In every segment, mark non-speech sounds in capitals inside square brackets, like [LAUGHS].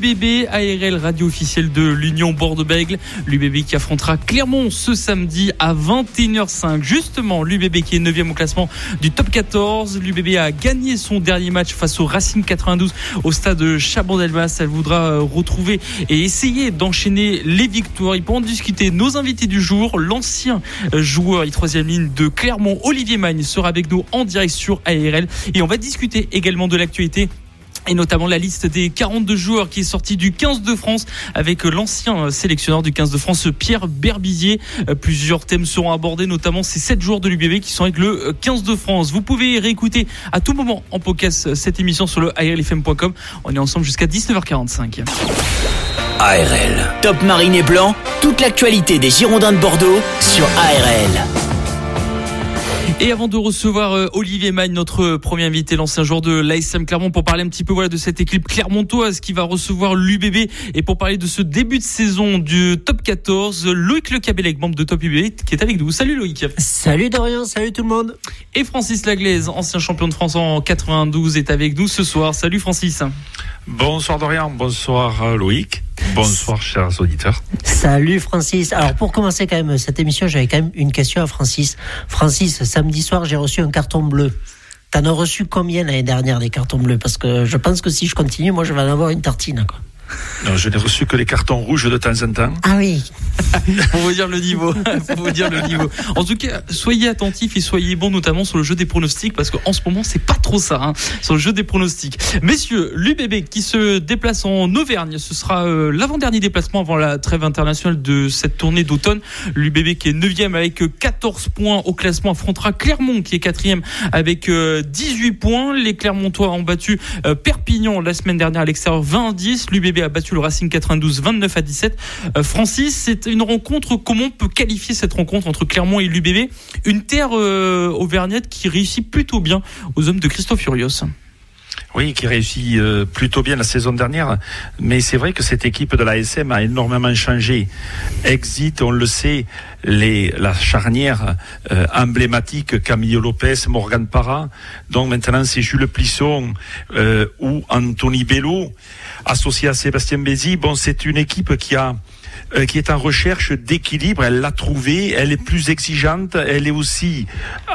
Top UBB, ARL, radio officielle de l'Union Bordeaux-Bègle. L'UBB qui affrontera Clermont ce samedi à 21h05. Justement, l'UBB qui est 9e au classement du top 14. L'UBB a gagné son dernier match face au Racing 92 au stade Chabon-Delmas. Elle voudra euh, retrouver et essayer d'enchaîner les victoires. Et pour en discuter, nos invités du jour, l'ancien euh, joueur et troisième ligne de Clermont, Olivier Magne, sera avec nous en direct sur ARL. Et on va discuter également de l'actualité et notamment la liste des 42 joueurs qui est sortie du 15 de France avec l'ancien sélectionneur du 15 de France Pierre Berbizier. Euh, plusieurs thèmes seront abordés, notamment ces 7 joueurs de l'UBB qui sont avec le 15 de France. Vous pouvez réécouter à tout moment en podcast cette émission sur le ARLFM.com. On est ensemble jusqu'à 19h45. ARL. Top Marine et Blanc, toute l'actualité des Girondins de Bordeaux sur ARL. Et avant de recevoir euh, Olivier Magne, notre premier invité, l'ancien joueur de l'ASM Clermont, pour parler un petit peu voilà, de cette équipe clermontoise qui va recevoir l'UBB et pour parler de ce début de saison du top 14, Loïc Le Cabellec, membre de Top UBB, qui est avec nous. Salut Loïc. Salut Dorian, salut tout le monde. Et Francis Laglaise, ancien champion de France en 92, est avec nous ce soir. Salut Francis. Bonsoir Dorian, bonsoir euh, Loïc. Bonsoir chers auditeurs. Salut Francis. Alors pour commencer quand même cette émission, j'avais quand même une question à Francis. Francis, samedi soir, j'ai reçu un carton bleu. T'en as reçu combien l'année dernière des cartons bleus? Parce que je pense que si je continue, moi je vais en avoir une tartine. Non, je n'ai reçu que les cartons rouges de temps en temps. Ah oui. [LAUGHS] pour vous dire le niveau. [LAUGHS] pour vous dire le niveau. En tout cas, soyez attentifs et soyez bons, notamment sur le jeu des pronostics, parce qu'en ce moment, c'est pas trop ça, hein, sur le jeu des pronostics. Messieurs, l'UBB qui se déplace en Auvergne, ce sera euh, l'avant-dernier déplacement avant la trêve internationale de cette tournée d'automne. L'UBB qui est 9e avec 14 points au classement affrontera Clermont qui est 4e avec 18 points. Les Clermontois ont battu euh, Perpignan la semaine dernière à l'extérieur 20-10. L'UBB a battu le Racing 92 29 à 17. Euh, Francis, c'est une rencontre. Comment on peut qualifier cette rencontre entre Clermont et l'UBB Une terre euh, auvergnate qui réussit plutôt bien aux hommes de Christophe Furios. Oui, qui réussit euh, plutôt bien la saison dernière. Mais c'est vrai que cette équipe de l'ASM a énormément changé. Exit, on le sait, la charnière euh, emblématique Camillo Lopez, Morgan Parra. Donc maintenant, c'est Jules Plisson ou Anthony Bello, associé à Sébastien Bézi. Bon, c'est une équipe qui a euh, qui est en recherche d'équilibre. Elle l'a trouvé. Elle est plus exigeante. Elle est aussi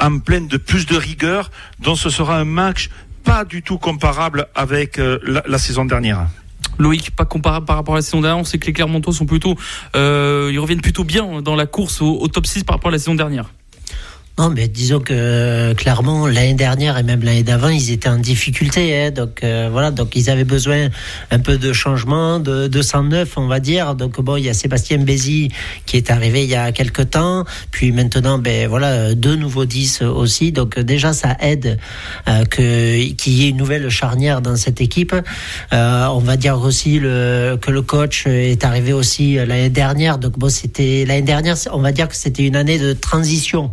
en pleine de plus de rigueur. Donc ce sera un match pas du tout comparable avec euh, la, la, saison dernière. Loïc, pas comparable par rapport à la saison dernière. On sait que les Clermontois sont plutôt, euh, ils reviennent plutôt bien dans la course au, au top 6 par rapport à la saison dernière. Non, mais disons que clairement l'année dernière et même l'année d'avant, ils étaient en difficulté. Hein, donc euh, voilà, donc ils avaient besoin un peu de changement, de 209, on va dire. Donc bon, il y a Sébastien Bézi qui est arrivé il y a quelques temps, puis maintenant, ben voilà, deux nouveaux 10 aussi. Donc déjà, ça aide euh, que qu'il y ait une nouvelle charnière dans cette équipe. Euh, on va dire aussi le, que le coach est arrivé aussi l'année dernière. Donc bon, c'était l'année dernière, on va dire que c'était une année de transition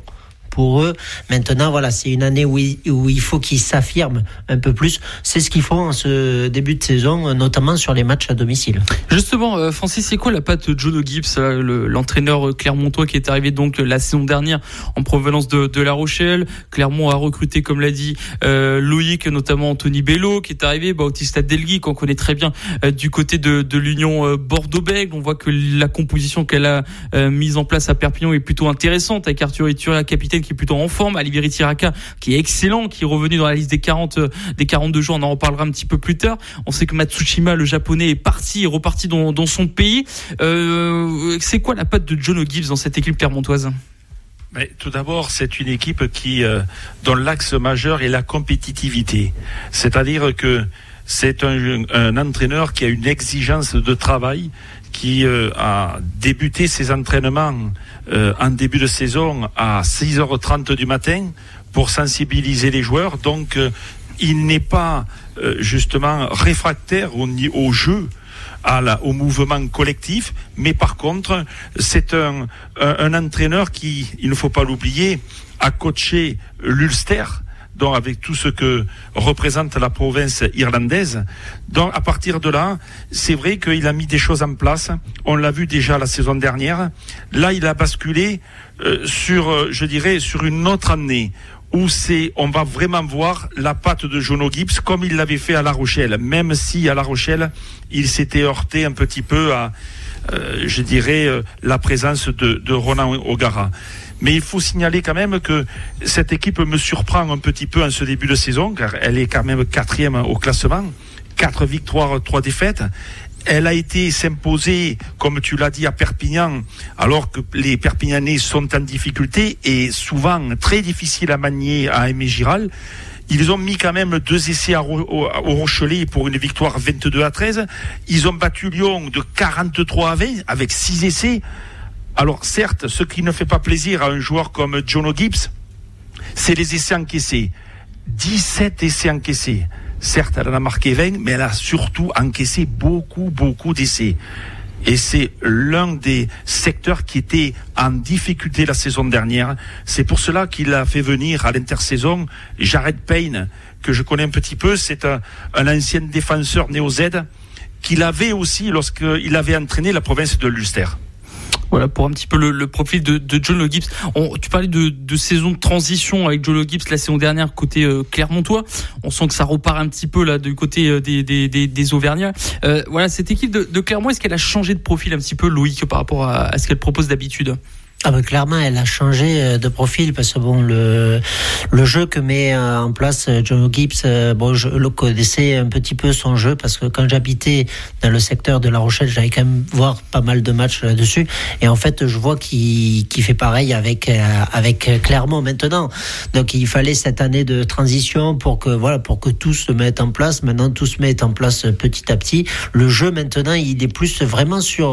pour eux. Maintenant, voilà, c'est une année où il, où il faut qu'ils s'affirment un peu plus. C'est ce qu'ils font en ce début de saison, notamment sur les matchs à domicile. Justement, euh, Francis, c'est quoi la patte de Jono Gibbs, l'entraîneur le, clermontois qui est arrivé donc la saison dernière en provenance de, de La Rochelle Clermont a recruté, comme l'a dit euh, Loïc, notamment Anthony Bello qui est arrivé, Bautista Delgui qu'on connaît très bien euh, du côté de, de l'Union euh, Bordeaux-Bègles. On voit que la composition qu'elle a euh, mise en place à Perpignan est plutôt intéressante avec Arthur Ituria, capitaine qui est plutôt en forme, Alibiri Tiraka qui est excellent, qui est revenu dans la liste des 40 des 42 jours, on en reparlera un petit peu plus tard. On sait que Matsushima, le japonais, est parti, est reparti dans, son pays. Euh, c'est quoi la patte de John Gibbs dans cette équipe clermontoise mais tout d'abord, c'est une équipe qui, euh, dont l'axe majeur est la compétitivité. C'est-à-dire que c'est un, entraîneur qui a une exigence de travail, qui euh, a débuté ses entraînements euh, en début de saison à 6h30 du matin pour sensibiliser les joueurs. Donc, euh, il n'est pas justement réfractaire au, au jeu. À la, au mouvement collectif, mais par contre, c'est un, un, entraîneur qui, il ne faut pas l'oublier, a coaché l'Ulster donc avec tout ce que représente la province irlandaise. Donc à partir de là, c'est vrai qu'il a mis des choses en place. On l'a vu déjà la saison dernière. Là, il a basculé euh, sur, euh, je dirais, sur une autre année où c'est, on va vraiment voir la patte de Jono Gibbs comme il l'avait fait à La Rochelle, même si à La Rochelle, il s'était heurté un petit peu à, euh, je dirais, euh, la présence de, de Ronan O'Gara. Mais il faut signaler quand même que cette équipe me surprend un petit peu en ce début de saison, car elle est quand même quatrième au classement. Quatre victoires, trois défaites. Elle a été s'imposer, comme tu l'as dit, à Perpignan, alors que les Perpignanais sont en difficulté et souvent très difficiles à manier à Aimé Giral. Ils ont mis quand même deux essais au, Rochelet pour une victoire 22 à 13. Ils ont battu Lyon de 43 à 20 avec six essais. Alors certes, ce qui ne fait pas plaisir à un joueur comme Jono Gibbs, c'est les essais encaissés. 17 essais encaissés. Certes, elle en a marqué 20, mais elle a surtout encaissé beaucoup, beaucoup d'essais. Et c'est l'un des secteurs qui était en difficulté la saison dernière. C'est pour cela qu'il a fait venir à l'intersaison Jared Payne, que je connais un petit peu. C'est un, ancien défenseur néo-Z qu'il avait aussi lorsqu'il avait entraîné la province de l'Ulster. Voilà pour un petit peu le, profil de, John Le Gibbs. tu parlais de, saison de transition avec John Le Gibbs la saison dernière côté euh, Clermontois. On sent que ça repart un petit peu là du côté euh, des, des, Auvergnats. Euh, voilà cette équipe de, Clermont, est-ce qu'elle a changé de profil un petit peu Loïc par rapport à ce qu'elle propose d'habitude? Ah ben clairement, elle a changé euh, de profil parce que bon, le le jeu que met euh, en place euh, John Gibbs, bon, je le connaissais un petit peu son jeu parce que quand j'habitais dans le secteur de La Rochelle, j'allais quand même voir pas mal de matchs là-dessus. Et en fait, je vois qu'il qu'il fait pareil avec avec Clermont maintenant. Donc il fallait cette année de transition pour que voilà pour que tout se mette en place. Maintenant, tout se met en place petit à petit. Le jeu maintenant, il est plus vraiment sur,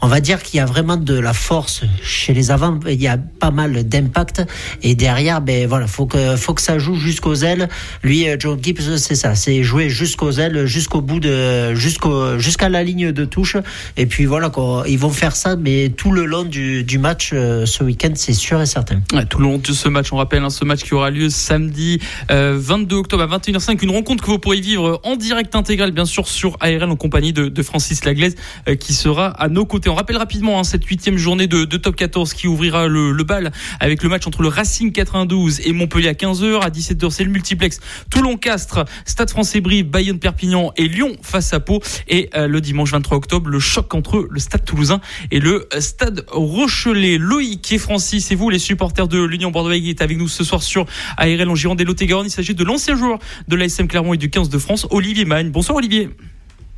on va dire qu'il y a vraiment de la force chez les avants, il y a pas mal d'impact. Et derrière, ben voilà, faut que, faut que ça joue jusqu'aux ailes. Lui, euh, John Gibbs, c'est ça, c'est jouer jusqu'aux ailes, jusqu'au bout de, jusqu'au, jusqu'à la ligne de touche. Et puis voilà, ils vont faire ça, mais tout le long du, match euh, ce week-end, c'est sûr et certain. tout le long de ce match, on rappelle, hein, ce match qui aura lieu samedi 22 euh, octobre à 21h05, une rencontre que vous pourrez vivre en direct intégral, bien sûr, sur ARL en compagnie de, Francis Laglaise, qui sera à nos côtés. On rappelle rapidement hein, cette huitième journée de top 14 qui ouvrira le, bal avec le match entre le Racing 92 et Montpellier à 15h. À 17h, c'est le multiplex Toulon-Castres, Stade français Brive, Bayonne-Perpignan et Lyon face à Pau. Et euh, le dimanche 23 octobre, le choc entre le Stade toulousain et le Stade Rochelet. Loïc et Francis, et vous, les supporters de l'Union Bordeaux, qui est avec nous ce soir sur ARL en Gironde et lot Il s'agit de l'ancien joueur de l'ASM Clermont et du 15 de France, Olivier Magne. Bonsoir Olivier.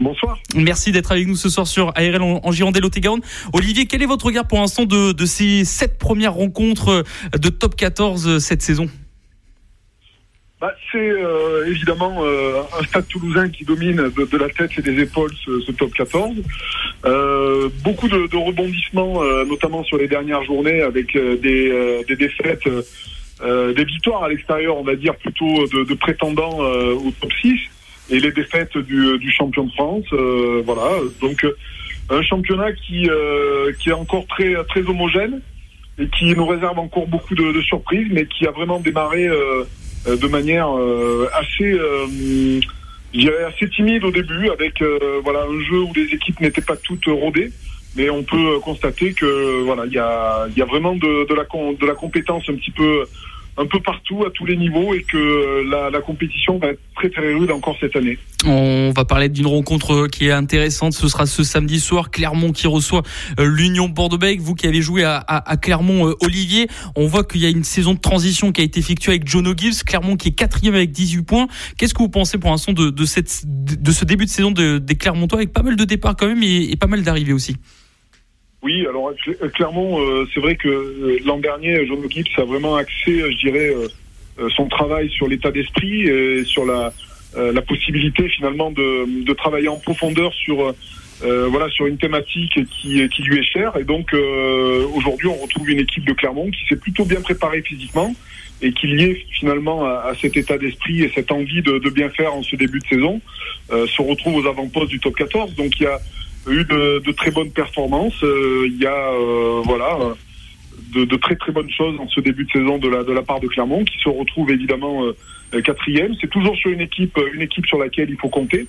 Bonsoir. Merci d'être avec nous ce soir sur ARL en, Gironde et Olivier, quel est votre regard pour l'instant de, de ces sept premières rencontres de top 14 euh, cette saison? Bah, c'est euh, évidemment euh, un stade toulousain qui domine de, la tête et des épaules ce, top 14. beaucoup de, rebondissements, notamment sur les dernières journées, avec des, des, défaites, des victoires à l'extérieur, on va dire plutôt de, de prétendants au top 6 et les défaites du, du champion de France. Euh, voilà, donc euh, un championnat qui euh, qui est encore très très homogène et qui nous réserve encore beaucoup de, de surprises, mais qui a vraiment démarré de manière assez assez timide au début, avec voilà un jeu où les équipes n'étaient pas toutes rodées, mais on peut constater que voilà il y a y a vraiment de, de la de la compétence un petit peu un peu partout, à tous les niveaux, et que euh, la, compétition va être très très rude encore cette année. On va parler d'une rencontre qui est intéressante. Ce sera ce samedi soir, Clermont qui reçoit euh, l'Union Bordeaux-Bègles. Vous qui avez joué à, Clermont, euh, Olivier, on voit qu'il y a une saison de transition qui a été effectuée avec John O'Gibbs. Clermont qui est quatrième avec 18 points. Qu'est-ce que vous pensez pour l'instant de, de, cette, de ce début de saison des Clermontois avec pas mal de départs quand même et pas mal d'arrivées aussi? Oui, alors euh, clairement, euh, c'est vrai que euh, l'an dernier, Jean Gibbs a vraiment axé, je dirais, son travail sur l'état d'esprit et sur la, la possibilité finalement de, de travailler en profondeur sur voilà sur une thématique qui, qui lui est chère. Et donc aujourd'hui, on retrouve une équipe de Clermont qui s'est plutôt bien préparée physiquement et qui lié finalement à, cet état d'esprit et cette envie de, de, bien faire en ce début de saison se retrouve aux avant-postes du top 14. Donc il y a eu de, de très bonnes performances. Euh, il y a euh, voilà de, très très bonnes choses en ce début de saison de la, de la part de Clermont, qui se retrouve évidemment quatrième. C'est toujours sur une équipe, une équipe sur laquelle il faut compter.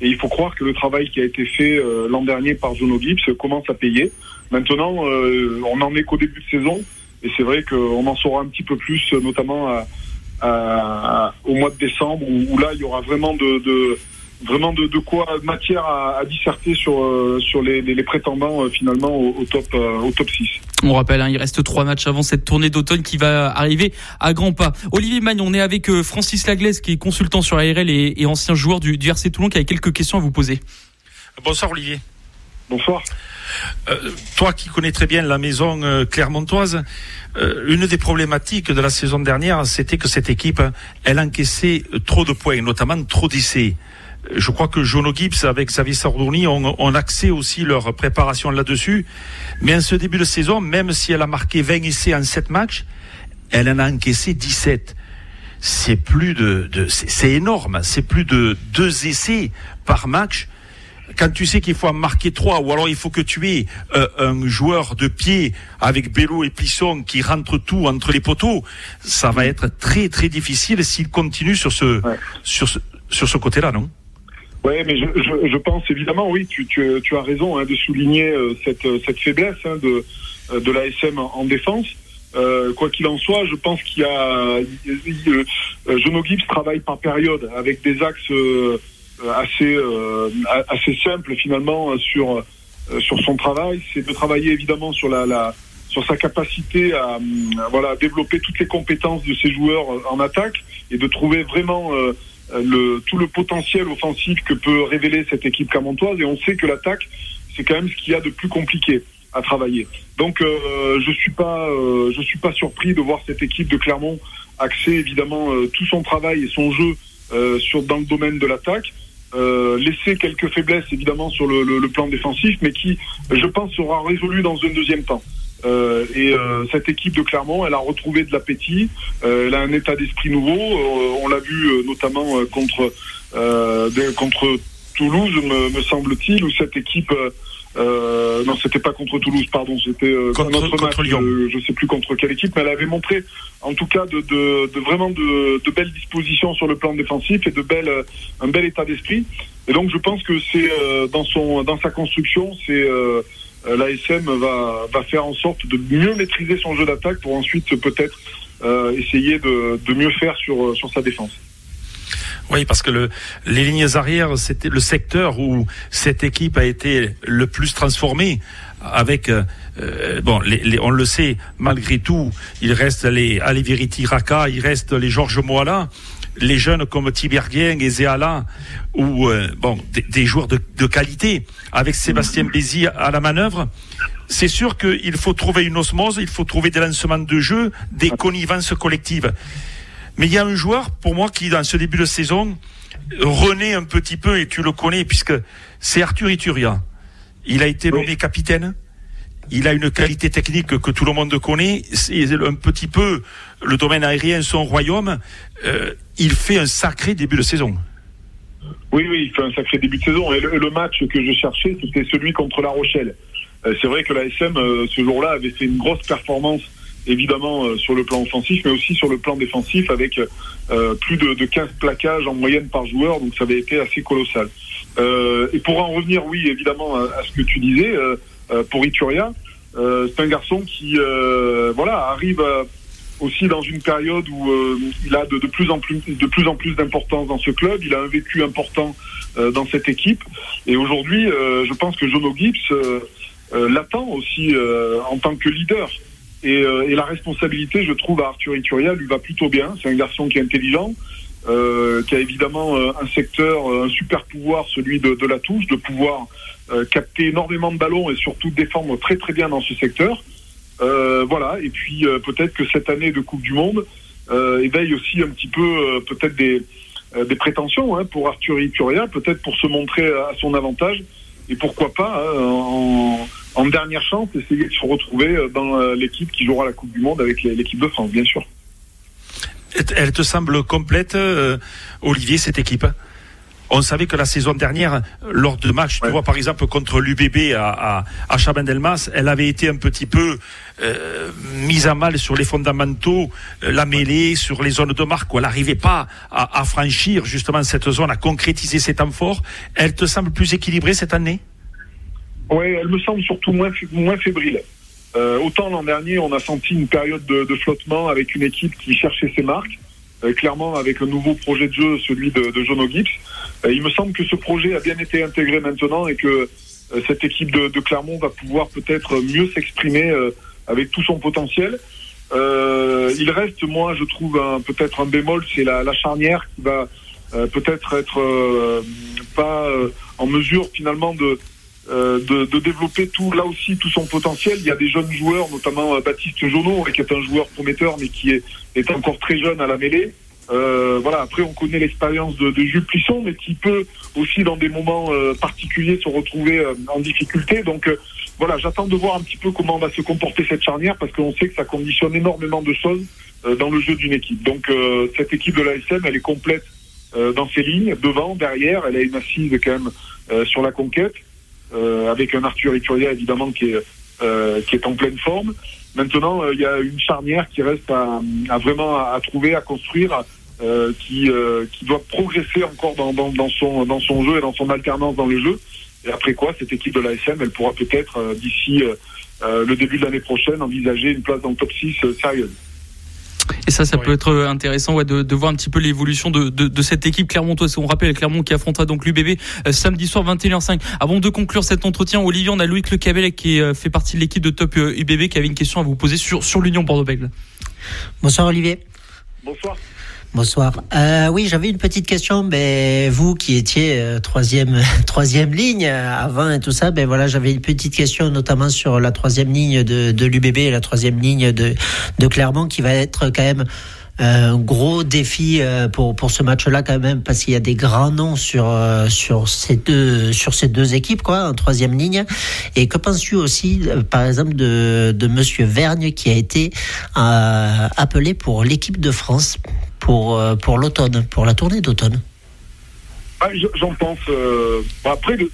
Et il faut croire que le travail qui a été fait l'an dernier par Jono Gibbs commence à payer. Maintenant, on n'en est qu'au début de saison. Et c'est vrai qu'on en saura un petit peu plus, notamment au mois de décembre, où, là, il y aura vraiment de, vraiment de, quoi matière à, disserter sur euh, sur les, prétendants euh, finalement au, top euh, au top 6. On rappelle, hein, il reste trois matchs avant cette tournée d'automne qui va arriver à grands pas. Olivier Magne, on est avec Francis Laglaise qui est consultant sur ARL et, ancien joueur du, du RC Toulon qui a quelques questions à vous poser. Bonsoir Olivier. Bonsoir. Euh, toi qui connais très bien la maison euh, clermontoise, euh, une des problématiques de la saison dernière, c'était que cette équipe, elle encaissait trop de points, notamment trop d'essais. Je crois que Jono Gibbs avec Xavier Sardouni ont, ont axé aussi leur préparation là-dessus. Mais en ce début de saison, même si elle a marqué 20 essais en 7 matchs, elle en a encaissé 17 c'est plus de, de c'est énorme, c'est plus de deux essais par match. Quand tu sais qu'il faut en marquer trois, ou alors il faut que tu aies euh, un joueur de pied avec Bello et Plisson qui rentre tout entre les poteaux, ça va être très très difficile s'il continue sur ce, sur ce, sur ce côté-là, non? Oui, mais je, je, je, pense évidemment, oui, tu, tu, tu as raison hein, de souligner euh, cette, cette faiblesse hein, de, euh, de l'ASM en, défense. Euh, quoi qu'il en soit, je pense qu'il y a euh, Jono Gibbs travaille par période avec des axes euh, assez euh, assez simple finalement sur euh, sur son travail, c'est de travailler évidemment sur la, la sur sa capacité à, voilà développer toutes les compétences de ses joueurs en attaque et de trouver vraiment le, tout le potentiel offensif que peut révéler cette équipe camontoise. Et on sait que l'attaque, c'est quand même ce qu'il y a de plus compliqué à travailler. Donc euh, je suis pas je suis pas surpris de voir cette équipe de Clermont axer évidemment tout son travail et son jeu sur dans le domaine de l'attaque euh, laisser quelques faiblesses évidemment sur le, le, plan défensif, mais qui, je pense, sera résolu dans un deuxième temps. Euh, et euh, cette équipe de Clermont, elle a retrouvé de l'appétit, euh, elle a un état d'esprit nouveau. on l'a vu notamment contre contre Toulouse, me, me semble-t-il, où cette équipe euh, non, c'était pas contre Toulouse, pardon, c'était euh, contre, notre match, Lyon. Euh, je sais plus contre quelle équipe, mais elle avait montré, en tout cas, de, de, de vraiment de, de, belles dispositions sur le plan défensif et de belles, euh, un bel état d'esprit. Et donc, je pense que c'est euh, dans son, dans sa construction, c'est l'ASM va, faire en sorte de mieux maîtriser son jeu d'attaque pour ensuite peut-être essayer de, mieux faire sur, sur sa défense. Oui, parce que le, les lignes arrières, c'était le secteur où cette équipe a été le plus transformée. Avec euh, euh, bon, on le sait, malgré tout, il reste les Aliviriti Raka, il reste les Georges Moala, les jeunes comme Tibergien et Zéala, ou euh, bon, des, joueurs de, de, qualité, avec Sébastien Bézi à la manœuvre. C'est sûr qu'il faut trouver une osmose, il faut trouver des lancements de jeu, des connivences collectives. Mais il y a un joueur, pour moi, qui, dans ce début de saison, renaît un petit peu, et tu le connais, puisque c'est Arthur Ituria. Il a été nommé capitaine. Il a une qualité technique que tout le monde connaît. C'est un petit peu le domaine aérien, son royaume. Euh, il fait un sacré début de saison. Oui, oui, il fait un sacré début de saison. Le, match que je cherchais, c'était celui contre La Rochelle. Euh, c'est vrai que la SM, euh, ce jour-là, avait fait une grosse performance évidemment sur le plan offensif, mais aussi sur le plan défensif avec plus de, de, 15 plaquages en moyenne par joueur, donc ça avait été assez colossal. Et pour en revenir, oui, évidemment, à, ce que tu disais, pour Ituria, c'est un garçon qui voilà arrive aussi dans une période où il a de, plus en plus de plus en plus d'importance dans ce club. Il a un vécu important dans cette équipe. Et aujourd'hui, je pense que Jono Gibbs l'attend aussi en tant que leader. Et, euh, et, la responsabilité, je trouve, à Arthur Ituria lui va plutôt bien. C'est un garçon qui est intelligent, euh, qui a évidemment euh, un secteur, un super pouvoir, celui de, de la touche, de pouvoir euh, capter énormément de ballons et surtout défendre très très bien dans ce secteur. voilà. Et puis peut-être que cette année de Coupe du Monde éveille aussi un petit peu peut-être des, des prétentions hein, pour Arthur Ituria, peut-être pour se montrer à son avantage et pourquoi pas hein, en en dernière chance, essayer de se retrouver euh, dans euh, l'équipe qui jouera la Coupe du Monde avec l'équipe de France, bien sûr. Elle te semble complète, euh, Olivier, cette équipe on savait que la saison dernière, lors de matchs, tu vois par exemple contre l'UBB à, à, Chabandelmas, elle avait été un petit peu euh, mise à mal sur les fondamentaux, euh, la mêlée, sur les zones de marque, où elle n'arrivait pas à, à, franchir justement cette zone, à concrétiser ses temps forts. Elle te semble plus équilibrée cette année? Oui, elle me semble surtout moins, moins fébrile. Euh, autant l'an dernier, on a senti une période de, de, flottement avec une équipe qui cherchait ses marques. Euh, clairement, avec un nouveau projet de jeu, celui de, de Jono Gibbs. Euh, il me semble que ce projet a bien été intégré maintenant et que euh, cette équipe de, de, Clermont va pouvoir peut-être mieux s'exprimer avec tout son potentiel. il reste, moi, je trouve peut-être un bémol, c'est la, la, charnière qui va peut-être être, pas en mesure finalement de euh, de, de, développer tout là aussi tout son potentiel. Il y a des jeunes joueurs, notamment euh, Baptiste Jonot, qui est un joueur prometteur, mais qui est, est encore très jeune à la mêlée. Euh, voilà. Après, on connaît l'expérience de, de, Jules Plisson, mais qui peut aussi, dans des moments euh, particuliers, se retrouver en difficulté. Donc, voilà, j'attends de voir un petit peu comment va se comporter cette charnière, parce qu'on sait que ça conditionne énormément de choses dans le jeu d'une équipe. Donc, cette équipe de l'ASM, elle est complète dans ses lignes, devant, derrière. Elle a une assise quand même sur la conquête. Euh, avec un Arthur Ituria évidemment qui est, euh, qui est en pleine forme. Maintenant, euh, il y a une charnière qui reste à, à vraiment à, trouver, à construire, qui, qui doit progresser encore dans, dans, dans, son, dans son jeu et dans son alternance dans le jeu. Et après quoi, cette équipe de l'ASM, elle pourra peut-être, d'ici le début de l'année prochaine, envisager une place dans le top 6 sérieuse. Et ça, ça peut être intéressant ouais, de, de, voir un petit peu l'évolution de, de, de, cette équipe clermontoise. On rappelle Clermont qui affrontera donc l'UBB euh, samedi soir 21h05. Avant de conclure cet entretien, Olivier, on a Louis Lecabel qui euh, fait partie de l'équipe de Top UBB qui avait une question à vous poser sur, sur l'Union Bordeaux-Bègles. Bonsoir Olivier. Bonsoir. Bonsoir. Euh, oui, j'avais une petite question. Ben, vous qui étiez euh, [LAUGHS] troisième, ligne euh, avant et tout ça, ben voilà, j'avais une petite question, notamment sur la troisième ligne de, l'UBB et la troisième ligne de, Clermont, qui va être quand même un gros défi pour pour ce match-là quand même parce qu'il y a des grands noms sur sur ces deux sur ces deux équipes quoi en troisième ligne et que penses-tu aussi par exemple de de Monsieur Vergne qui a été appelé pour l'équipe de France? Pour, euh, pour l'automne, pour la tournée d'automne ah, J'en pense. Euh, après, de,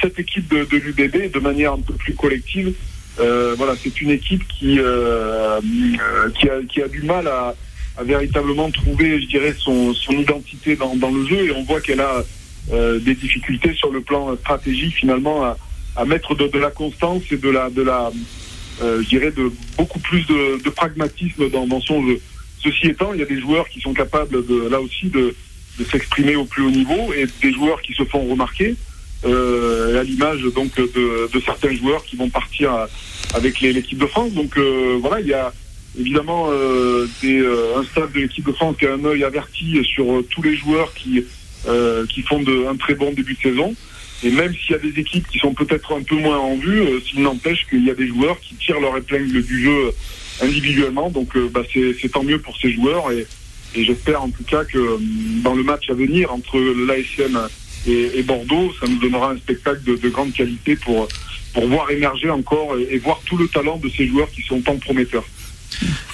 cette équipe de, l'UBB, de manière un peu plus collective, euh, voilà, c'est une équipe qui, qui, a, du mal à, véritablement trouver, je dirais, son, identité dans, le jeu. Et on voit qu'elle a des difficultés sur le plan stratégique, finalement, à, mettre de, la constance et de la, de la je dirais, de beaucoup plus de, pragmatisme dans son jeu. Ceci étant, il y a des joueurs qui sont capables là aussi de, s'exprimer au plus haut niveau et des joueurs qui se font remarquer. Euh, à l'image donc de, certains joueurs qui vont partir avec l'équipe de France. Donc euh, voilà, il y a évidemment euh, un staff de l'équipe de France qui a un œil averti sur tous les joueurs qui font un très bon début de saison. Et même s'il y a des équipes qui sont peut-être un peu moins en vue, s'il n'empêche qu'il y a des joueurs qui tirent leur épingle du jeu individuellement. Donc euh, bah, c'est tant mieux pour ces joueurs et, et j'espère en tout cas que euh, dans le match à venir entre l'ASM et, et, Bordeaux, ça nous donnera un spectacle de, de, grande qualité pour, pour voir émerger encore et, voir tout le talent de ces joueurs qui sont tant prometteurs.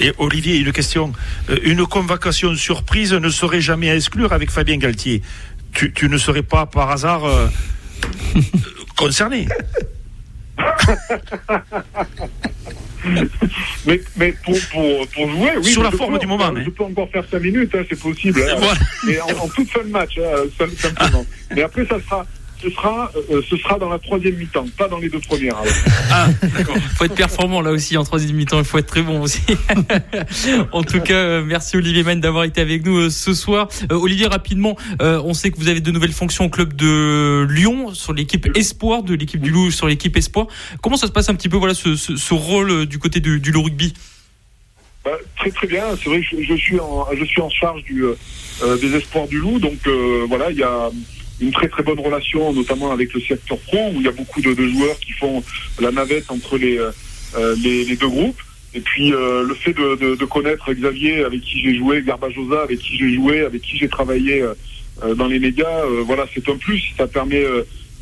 Et Olivier, une question. Euh, une convocation surprise ne serait jamais à exclure avec Fabien Galtier. Tu, tu ne serais pas par hasard [LAUGHS] concerné [LAUGHS] [LAUGHS] mais, mais pour, pour, pour, jouer, oui. Sur la forme du moment. Je peux encore faire 5 minutes, hein, c'est possible. Hein, [LAUGHS] mais en, en, toute fin de match, hein, simplement. [LAUGHS] mais après, ça sera ce sera, euh, ce sera dans la troisième mi-temps, pas dans les deux premières. [LAUGHS] Ah, d'accord. Il [LAUGHS] faut être performant là aussi en troisième mi-temps. Il faut être très bon aussi. [LAUGHS] en tout cas, euh, merci Olivier Mann d'avoir été avec nous euh, ce soir. Olivier, rapidement, on sait que vous avez de nouvelles fonctions au club de Lyon sur l'équipe Espoir, de l'équipe du Loup sur l'équipe Espoir. Comment ça se passe un petit peu, voilà, ce, ce, ce rôle du côté du, du Loup Rugby? Bah, très très bien. C'est vrai que je, je, suis en je suis en charge du, euh, des espoirs du loup. Donc euh, voilà, il y a une très très bonne relation, notamment avec le secteur pro, où il y a beaucoup de, de joueurs qui font la navette entre les, euh, les, les, deux groupes. Et puis euh, le fait de, de, de, connaître Xavier, avec qui j'ai joué, Garbajosa, avec qui j'ai joué, avec qui j'ai travaillé euh, dans les médias, voilà, c'est un plus. Ça permet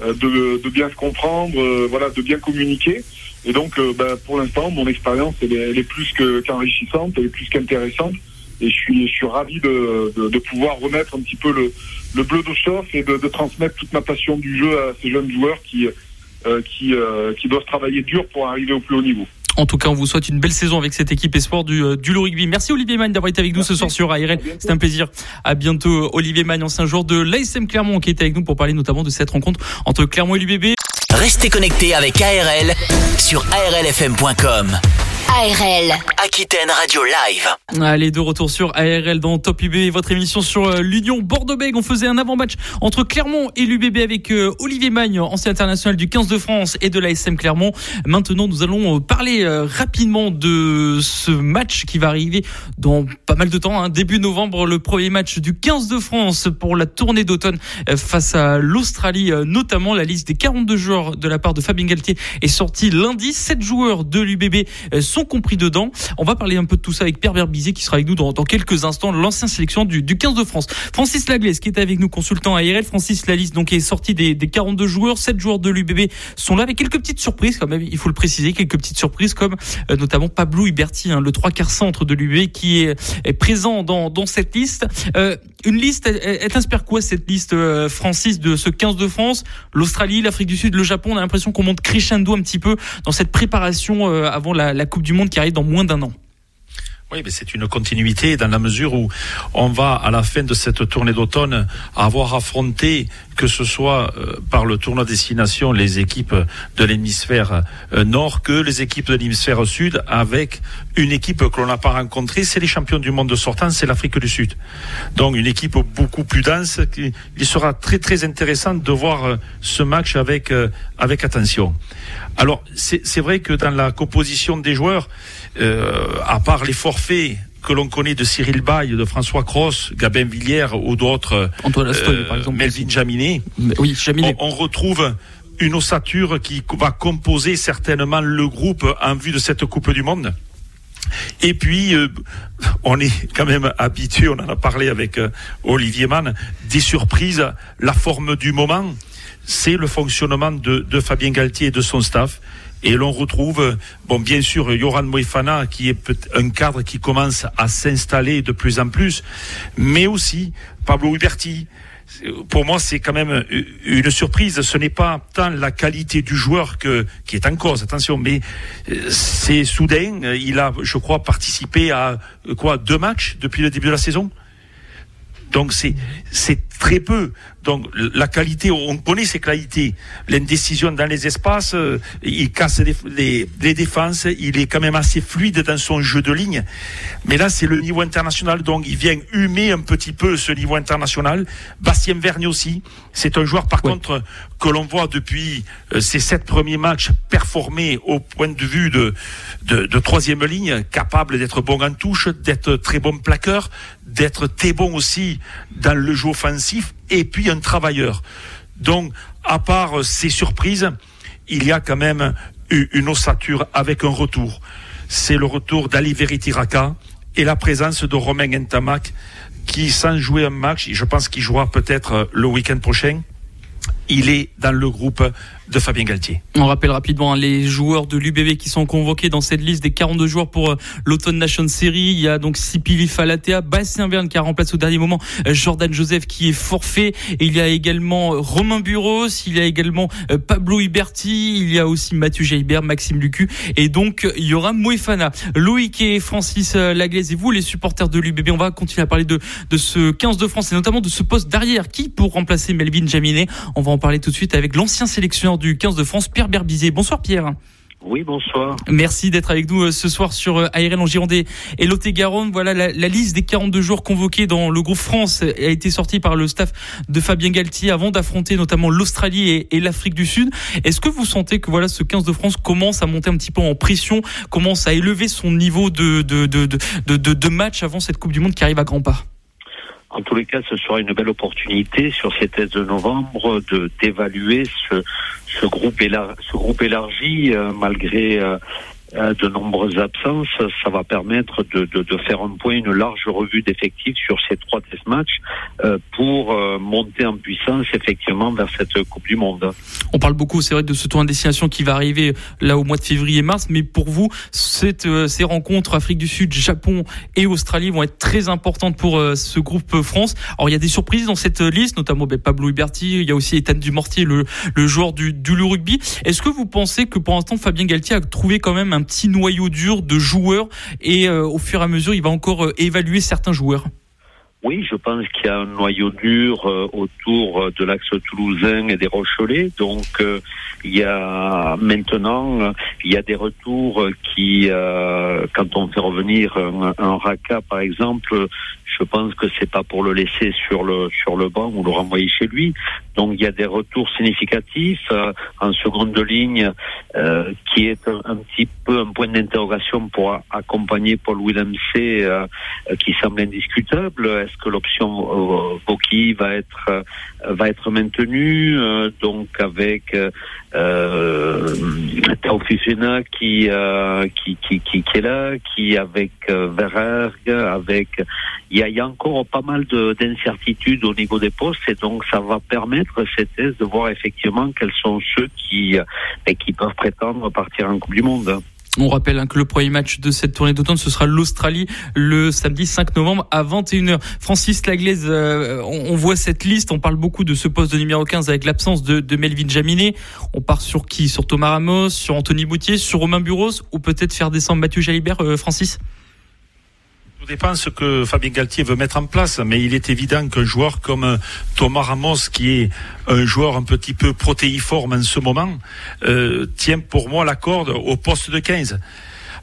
de, de, bien se comprendre, voilà, de bien communiquer. Et donc, bah, pour l'instant, mon expérience, elle, elle, est plus qu'enrichissante, elle est plus qu'intéressante. Et je suis, je suis ravi de, de, de pouvoir remettre un petit peu le, le bleu de chauffe et de, de transmettre toute ma passion du jeu à ces jeunes joueurs qui, euh, qui, euh, qui doivent travailler dur pour arriver au plus haut niveau. En tout cas, on vous souhaite une belle saison avec cette équipe espoir du, euh, du rugby. Merci Olivier Magne d'avoir été avec nous ce soir sur ARL. C'est un plaisir. À bientôt Olivier Magne, ancien joueur de l'ASM Clermont qui était avec nous pour parler notamment de cette rencontre entre Clermont et l'UBB. Restez connectés avec ARL sur arlfm.com. ARL. Aquitaine Radio Live. Allez, de retour sur ARL dans Top UB, votre émission sur euh, l'Union Bordeaux-Bègles. On faisait un avant-match entre Clermont et l'UBB avec euh, Olivier Magne, ancien international du 15 de France et de l'ASM Clermont. Maintenant, nous allons euh, parler rapidement de ce match qui va arriver dans pas mal de temps, hein. début novembre, le premier match du 15 de France pour la tournée d'automne face à l'Australie, notamment la liste des 42 joueurs de la part de Fabien Galtier est sortie lundi. 7 joueurs de l'UBB sont compris dedans. On va parler un peu de tout ça avec Pierre Berbizet qui sera avec nous dans, dans quelques instants, l'ancien sélection du, du 15 de France. Francis Laglaise qui est avec nous, consultant ARL. Francis, la liste donc est sortie des, des 42 joueurs. 7 joueurs de l'UBB sont là avec quelques petites surprises quand même, il faut le préciser, quelques petites surprises comme euh, notamment Pablo Huberti, hein, le trois quarts centre de l'UBB qui est, est, présent dans, dans cette liste. Euh, une liste, elle, elle t'inspire quoi cette liste, euh, Francis, de ce 15 de France? L'Australie, l'Afrique du Sud, le Japon, on a l'impression qu'on monte crescendo un petit peu dans cette préparation euh, avant la, la Coupe du Monde qui arrive dans moins d'un an. Oui, mais c'est une continuité dans la mesure où on va, à la fin de cette tournée d'automne, avoir affronté, que ce soit euh, par le tournoi destination, les équipes de l'hémisphère euh, nord, que les équipes de l'hémisphère sud, avec une équipe que l'on n'a pas rencontrée, c'est les champions du monde sortant, c'est l'Afrique du Sud. Donc une équipe beaucoup plus dense. Il sera très très intéressant de voir euh, ce match avec, avec attention. Alors, c'est vrai que dans la composition des joueurs, euh, à part les forfaits que l'on connaît de Cyril Bay, de François Cross, Gabin Villiers ou d'autres, euh, Melvin Jaminet, oui, Jaminet. On, on, retrouve une ossature qui va composer certainement le groupe en vue de cette Coupe du Monde. Et puis, euh, on est quand même habitué, on en a parlé avec euh, Olivier Mann, des surprises, la forme du moment, c'est le fonctionnement de, de Fabien Galtier et de son staff. Et l'on retrouve, bon, bien sûr, Yoran Moifana, qui est un cadre qui commence à s'installer de plus en plus, mais aussi Pablo Huberti. Pour moi, c'est quand même une surprise. Ce n'est pas tant la qualité du joueur que, qui est en cause, attention, mais c'est soudain. Il a, je crois, participé à quoi deux matchs depuis le début de la saison? Donc c'est c'est très peu. Donc la qualité, on connaît ses qualités. L'indécision dans les espaces, euh, il casse les, les, les, défenses, il est quand même assez fluide dans son jeu de ligne. Mais là, c'est le niveau international, donc il vient humer un petit peu ce niveau international. Bastien Vergne aussi, c'est un joueur par ouais. contre que l'on voit depuis euh, ces sept premiers matchs performer au point de vue de, de, de troisième ligne, capable d'être bon en touche, d'être très bon plaqueur, d'être très bon aussi dans le jeu offensif et puis un travailleur. Donc, à part ces surprises, il y a quand même une ossature avec un retour. C'est le retour d'Ali Veritiraka et la présence de Romain Ntamak qui, sans jouer un match, je pense qu'il jouera peut-être le week-end prochain, il est dans le groupe de Fabien Galtier. On rappelle rapidement hein, les joueurs de l'UBB qui sont convoqués dans cette liste des 42 joueurs pour euh, l'Automne Nation Series. Il y a donc Sipili Falatea, Bastien Verne qui a remplacé au dernier moment euh, Jordan Joseph qui est forfait. Il y a également euh, Romain Buros, il y a également Pablo Iberti, il y a aussi Mathieu Jaibert, Maxime Lucu et donc il y aura Moefana. Loïc et Francis Laglaise et vous les supporters de l'UBB, on va continuer à parler de, de ce 15 de France et notamment de ce poste d'arrière qui pour remplacer Melvin Jaminet? On va en parler tout de suite avec l'ancien sélectionneur du 15 de France, Pierre Berbizet. Bonsoir Pierre. Oui, bonsoir. Merci d'être avec nous ce soir sur ARL en Gironde et Lot-et-Garonne. Voilà, la, la, liste des 42 joueurs convoqués dans le groupe France a été sortie par le staff de Fabien Galtier avant d'affronter notamment l'Australie et, et l'Afrique du Sud. Est-ce que vous sentez que voilà, ce 15 de France commence à monter un petit peu en pression, commence à élever son niveau de, de, de, de, de, de match avant cette Coupe du Monde qui arrive à grands pas? En tous les cas, ce sera une belle opportunité sur ces tests de novembre de d'évaluer ce, groupe élargi, euh, malgré euh, de nombreuses absences, ça va permettre de, de, de faire un point, une large revue d'effectifs sur ces trois test matchs euh, pour euh, monter en puissance effectivement vers cette Coupe du Monde. On parle beaucoup, c'est vrai, de ce tour de destination qui va arriver là au mois de février-mars, mais pour vous, cette, ces rencontres Afrique du Sud, Japon et Australie vont être très importantes pour ce groupe France. Alors il y a des surprises dans cette liste, notamment ben, Pablo Huberti, il y a aussi Ethan Dumortier, le, le joueur du, du rugby. Est-ce que vous pensez que pour l'instant Fabien Galtier a trouvé quand même un petit noyau dur de joueurs et euh, au fur et à mesure il va encore euh, évaluer certains joueurs oui, je pense qu'il y a un noyau dur euh, autour de l'axe toulousain et des Rochelais. Donc, il y a maintenant, il y a des retours qui, quand on fait revenir un, un par exemple, je pense que c'est pas pour le laisser sur le sur le banc ou le renvoyer chez lui. Donc il y a des retours significatifs euh, en seconde ligne euh, qui est un, petit peu un point d'interrogation pour accompagner Paul Willemc euh, qui semble indiscutable. Est-ce que l'option Boki va être va être maintenue donc avec euh, qui, qui, qui, qui, qui est là, qui avec Verergue, avec il y a, il y a encore pas mal d'incertitudes au niveau des postes et donc ça va permettre cette thèse de voir effectivement quels sont ceux qui, euh, qui peuvent prétendre partir en Coupe du Monde. On rappelle hein, que le premier match de cette tournée d'automne, ce sera l'Australie le samedi 5 novembre à 21h. Francis Laglaise, euh, on, voit cette liste, on parle beaucoup de ce poste de numéro 15 avec l'absence de, de, Melvin Jaminet. On part sur qui? Sur Thomas Ramos, sur Anthony Boutier, sur Romain Buros ou peut-être faire descendre Mathieu Jalibert, euh, Francis? Tout dépend ce que Fabien Galtier veut mettre en place, mais il est évident qu'un joueur comme euh, Thomas Ramos, qui est un joueur un petit peu protéiforme en ce moment, euh, tient pour moi la corde au poste de 15.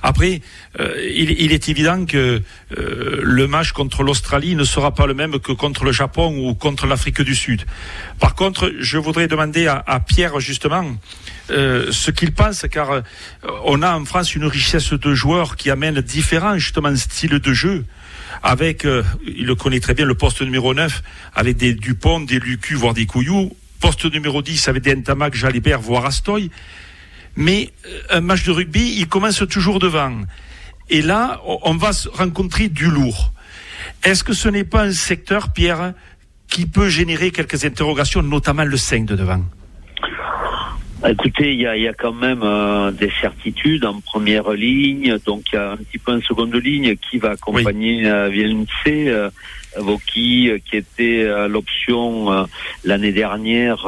Après, euh, il, est évident que euh, le match contre l'Australie ne sera pas le même que contre le Japon ou contre l'Afrique du Sud. Par contre, je voudrais demander à, Pierre justement euh, ce qu'il pense, car on a en France une richesse de joueurs qui amènent différents justement styles de jeu. Avec, il le connaît très bien, le poste numéro 9, avec des Dupont, des Lucu, voire des Couillou, poste numéro 10 avec des Ntamak, Jalibert, voire Astoy mais euh, un match de rugby, il commence toujours devant. Et là, on va rencontrer du lourd. Est-ce que ce n'est pas un secteur, Pierre, qui peut générer quelques interrogations, notamment le 5 de devant? Écoutez, il y a, quand même euh, des certitudes en première ligne, donc il y a un petit peu en seconde ligne qui va accompagner oui. euh, Voki, euh, qui était euh, l'option euh, l'année dernière,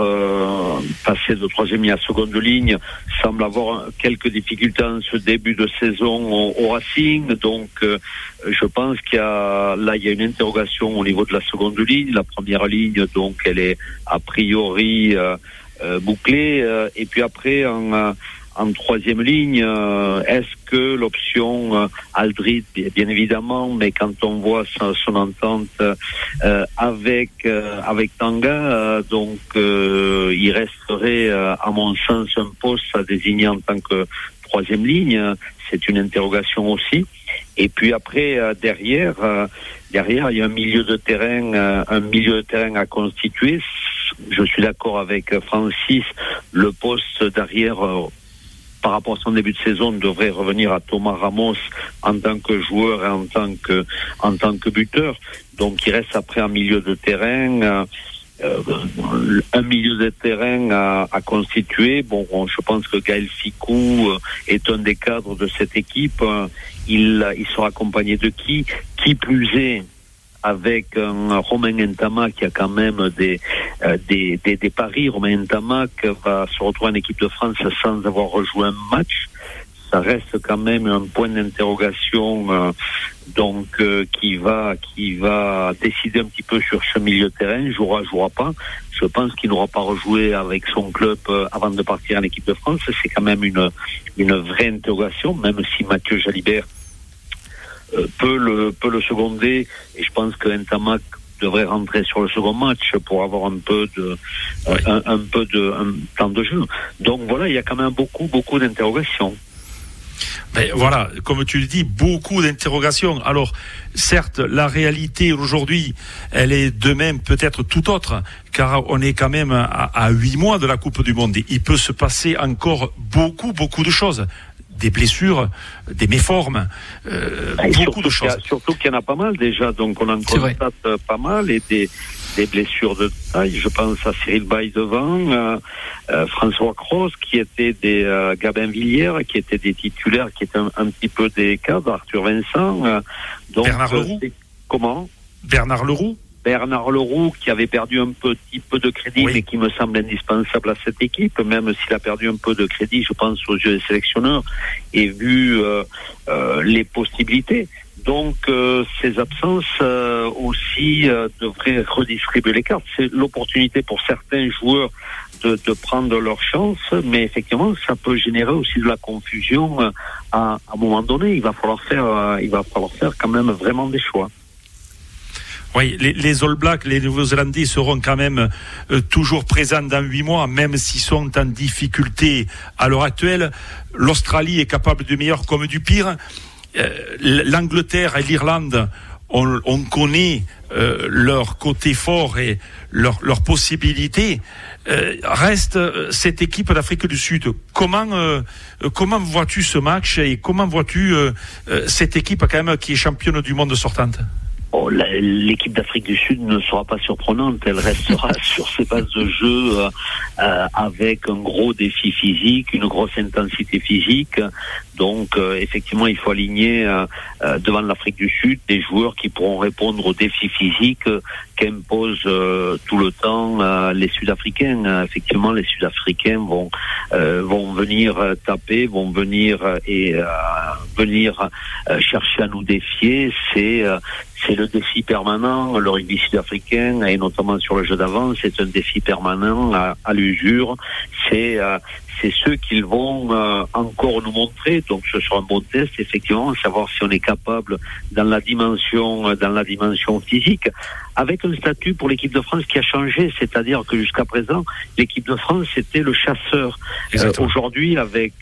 passé de troisième à seconde ligne, semble avoir quelques difficultés en ce début de saison au, Racing. Donc, je pense qu'il y a là il y a une interrogation au niveau de la seconde ligne. La première ligne, donc, elle est a priori bouclée. et puis après, en en troisième ligne. Euh, est-ce que l'option euh, bien évidemment, mais quand on voit son, entente euh, avec avec Tanga, donc il resterait, à mon sens, un poste à désigner en tant que troisième ligne. C'est une interrogation aussi. Et puis après, derrière, derrière, il y a un milieu de terrain, un milieu de terrain à constituer. Je suis d'accord avec Francis. Le poste derrière par rapport à son début de saison, devrait revenir à Thomas Ramos en tant que joueur et en tant que, en tant que buteur. Donc il reste après un milieu de terrain. Euh, euh, un milieu de terrain à, constituer. Bon, je pense que Gaël Ficou euh, est un des cadres de cette équipe. Il, il sera accompagné de qui? Qui plus est avec un Romain Entama qui a quand même des, euh, des, des, des, paris. Romain Entama va se retrouver en équipe de France sans avoir rejoué un match. Ça reste quand même un point d'interrogation euh, donc euh, qui va qui va décider un petit peu sur ce milieu de terrain, jouera jouera pas. Je pense qu'il n'aura pas rejoué avec son club avant de partir en équipe de France. C'est quand même une une vraie interrogation, même si Mathieu Jalibert euh, peut le peut le seconder et je pense que Ntamak devrait rentrer sur le second match pour avoir un peu de un, peu de temps de jeu. Donc voilà, il y a quand même beaucoup beaucoup d'interrogations. Mais voilà, comme tu le dis, beaucoup d'interrogations. Alors, certes, la réalité aujourd'hui, elle est de même peut-être tout autre, car on est quand même à huit mois de la Coupe du Monde. il peut se passer encore beaucoup, beaucoup de choses des blessures, des méformes, euh, ah, beaucoup de choses. surtout qu'il y en a pas mal déjà, donc on en constate pas mal et des, des blessures de taille. Je pense à Cyril Bay devant, euh, euh, François Cross qui était des euh, Gabin Villiers, qui étaient des titulaires, qui étaient un, petit peu des cadres, Arthur Vincent. Euh, donc, Bernard Leroux. Comment? Bernard Leroux? Bernard Leroux qui avait perdu un petit peu de crédit mais qui me semble indispensable à cette équipe, même s'il a perdu un peu de crédit, je pense aux yeux des sélectionneurs, et vu euh, euh, les possibilités. Donc euh, ces absences euh, aussi euh, devraient redistribuer les cartes. C'est l'opportunité pour certains joueurs de, de, prendre leur chance, mais effectivement ça peut générer aussi de la confusion à, à un moment donné. Il va falloir faire, il va falloir faire quand même vraiment des choix. Oui, les, All Blacks, les Nouveaux-Zélandais seront quand même toujours présents dans huit mois, même s'ils sont en difficulté à l'heure actuelle. L'Australie est capable du meilleur comme du pire. Euh, l'Angleterre et l'Irlande, on, on, connaît euh, leur côté fort et leurs leur possibilités. Euh, reste euh, cette équipe d'Afrique du Sud. Comment comment vois-tu ce match et comment vois-tu cette équipe quand même qui est championne du monde sortante? Oh, l'équipe d'Afrique du Sud ne sera pas surprenante. Elle restera [LAUGHS] sur ses bases de jeu euh, euh, avec un gros défi physique, une grosse intensité physique. Donc, euh, effectivement, il faut aligner devant l'Afrique du Sud des joueurs qui pourront répondre aux défis physiques qu'imposent tout le temps les Sud-Africains. effectivement, les Sud-Africains vont vont venir taper, vont venir et venir chercher à nous défier. C'est c'est le défi permanent. Le rugby sud-africain, et notamment sur le jeu d'avant, c'est un défi permanent à, l'usure. C'est euh, ceux qu'ils vont euh, encore nous montrer. Donc ce sera un bon test, effectivement, savoir si on est capable dans la dimension, euh, dans la dimension physique, avec un statut pour l'équipe de France qui a changé, c'est-à-dire que jusqu'à présent, l'équipe de France était le chasseur. Euh, aujourd'hui, avec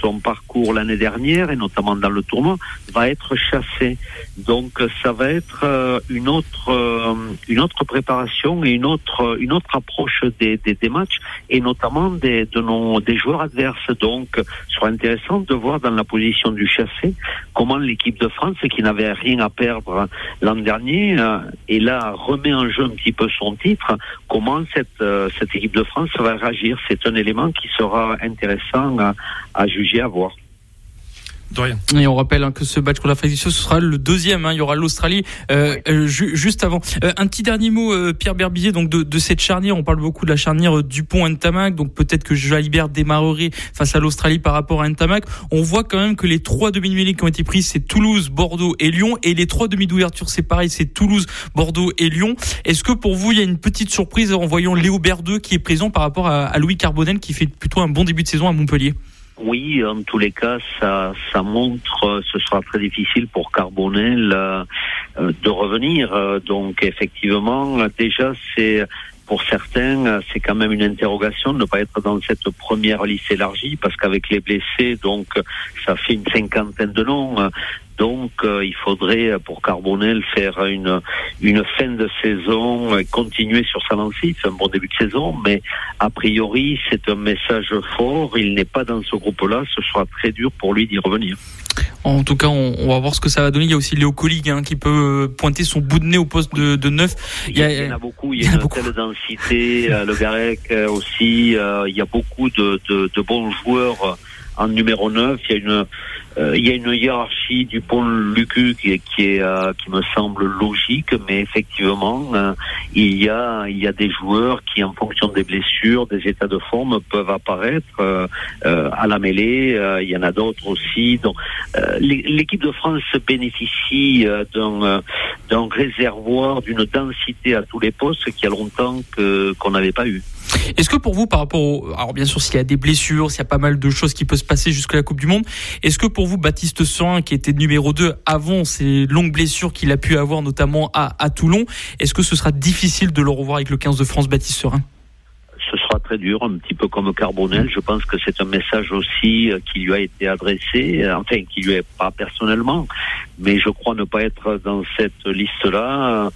son parcours l'année dernière et notamment dans le tournoi, va être chassé. Donc ça va être une autre, une autre préparation et une autre, une autre approche des, des, des matchs et notamment des, de nos des joueurs adverses. Donc, ce sera intéressant de voir dans la position du chassé comment l'équipe de France, qui n'avait rien à perdre l'an dernier, euh, et là remet en jeu un petit peu son titre, comment cette, euh, cette équipe de France va réagir? C'est un élément qui sera intéressant à, à juger, à voir. Et on rappelle hein, que ce match contre l'Afrique du Sud, ce sera le deuxième. Hein. il y aura l'Australie euh, euh juste avant. Euh, un petit dernier mot, euh, Pierre Berbizier, donc de, de, cette charnière. On parle beaucoup de la charnière Dupont-Ntamak. Donc peut-être que Jalibert démarrerait face à l'Australie par rapport à Ntamak. On voit quand même que les trois demi-mêlées qui ont été prises, c'est Toulouse, Bordeaux et Lyon. Et les trois demi d'ouverture, c'est pareil, c'est Toulouse, Bordeaux et Lyon. Est-ce que pour vous, il y a une petite surprise en voyant Léo Berdeux qui est présent par rapport à, à Louis Carbonel qui fait plutôt un bon début de saison à Montpellier? Oui, en tous les cas, ça, ça montre, ce sera très difficile pour Carbonel euh, de revenir. Donc, effectivement, déjà, c'est pour certains, c'est quand même une interrogation de ne pas être dans cette première liste élargie, parce qu'avec les blessés, donc, ça fait une cinquantaine de noms. Donc, euh, il faudrait pour Carbonel faire une une fin de saison, continuer sur sa lancée. C'est un bon début de saison, mais a priori, c'est un message fort. Il n'est pas dans ce groupe-là. Ce sera très dur pour lui d'y revenir. En tout cas, on, va voir ce que ça va donner. Il y a aussi Léo Collig hein, qui peut pointer son bout de nez au poste de, de neuf. Il y, en a beaucoup. Il y a, une telle densité. Euh, le Garec euh, aussi. il y a beaucoup de, de, de bons joueurs en numéro 9. Il y a une euh, une hiérarchie du pont Lucu qui, qui euh, qui me semble logique, mais effectivement, euh, il y a il y a des joueurs qui, en fonction des blessures, des états de forme, peuvent apparaître à la mêlée. il y en a d'autres aussi. Donc, l'équipe de France bénéficie d'un d'un réservoir, d'une densité à tous les postes qui a longtemps qu'on n'avait pas eu. Est-ce que pour vous, par rapport au, alors bien sûr, s'il y a des blessures, s'il y a pas mal de choses qui peuvent se passer jusqu'à la Coupe du Monde, est-ce que pour vous, Baptiste Soin, qui était numéro 2 avant ces longues blessures qu'il a pu avoir, notamment à, Toulon, est-ce que ce sera difficile de le revoir avec le 15 de France, Baptiste Serin ce sera très dur, un petit peu comme Carbonel. Je pense que c'est un message aussi euh, qui lui a été adressé, euh, enfin qui lui est pas personnellement, mais je crois ne pas être dans cette liste-là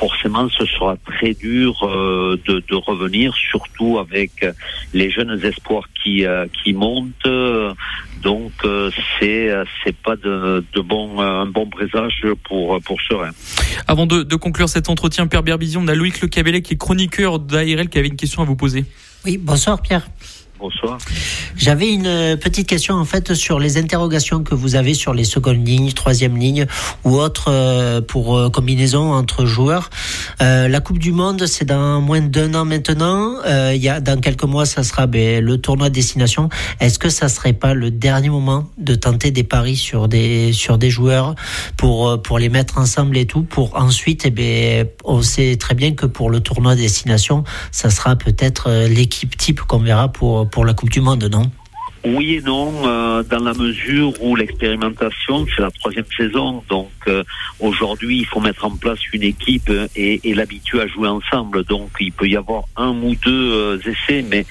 forcément ce sera très dur de, de, revenir, surtout avec les jeunes espoirs qui qui montent. Donc c'est c'est pas de, de bon un bon présage pour pour Serein. Avant de, de conclure cet entretien, Père Berbizion, on a Loïc Le Cabellet qui est chroniqueur d'ARL qui avait une question à vous poser. Oui, bonsoir Pierre. Bonsoir. J'avais une euh, petite question en fait sur les interrogations que vous avez sur les secondes lignes, troisième ligne ou autres euh, pour euh, combinaison entre joueurs. la Coupe du Monde, c'est dans moins d'un an maintenant. il y a dans quelques mois, ça sera ben, le tournoi destination. Est-ce que ça serait pas le dernier moment de tenter des paris sur des sur des joueurs pour pour les mettre ensemble et tout pour ensuite, eh ben, on sait très bien que pour le tournoi destination, ça sera peut-être l'équipe type qu'on verra pour pour la Coupe du Monde, non? Oui et non, euh, dans la mesure où l'expérimentation, c'est la troisième saison. Donc euh, aujourd'hui, il faut mettre en place une équipe et, l'habituer à jouer ensemble. Donc il peut y avoir un ou deux euh, essais, mais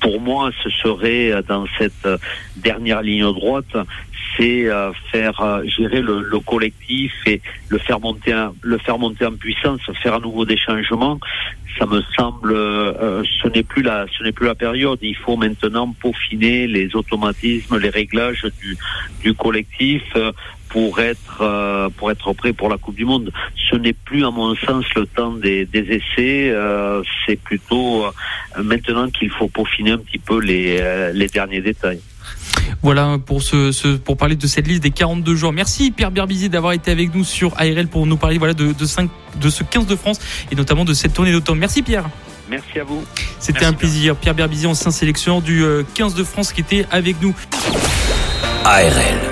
pour moi, ce serait dans cette dernière ligne droite, c'est faire gérer le, le, collectif et le faire monter, le faire monter en puissance, faire à nouveau des changements ça me semble, euh, ce n'est plus la, ce n'est plus la période. Il faut maintenant peaufiner les automatismes, les réglages du, du collectif euh, pour être euh, pour être prêt pour la Coupe du Monde. Ce n'est plus, à mon sens, le temps des, des essais. c'est plutôt maintenant qu'il faut peaufiner un petit peu les, les derniers détails. Voilà pour ce, pour parler de cette liste des 42 joueurs. Merci Pierre Berbizier d'avoir été avec nous sur ARL pour nous parler voilà de, de, 5, de ce 15 de France et notamment de cette tournée d'automne. Merci Pierre. Merci à vous. C'était un plaisir. Pierre Berbizier, ancien sélectionneur du 15 euh, de France qui était avec nous. ARL.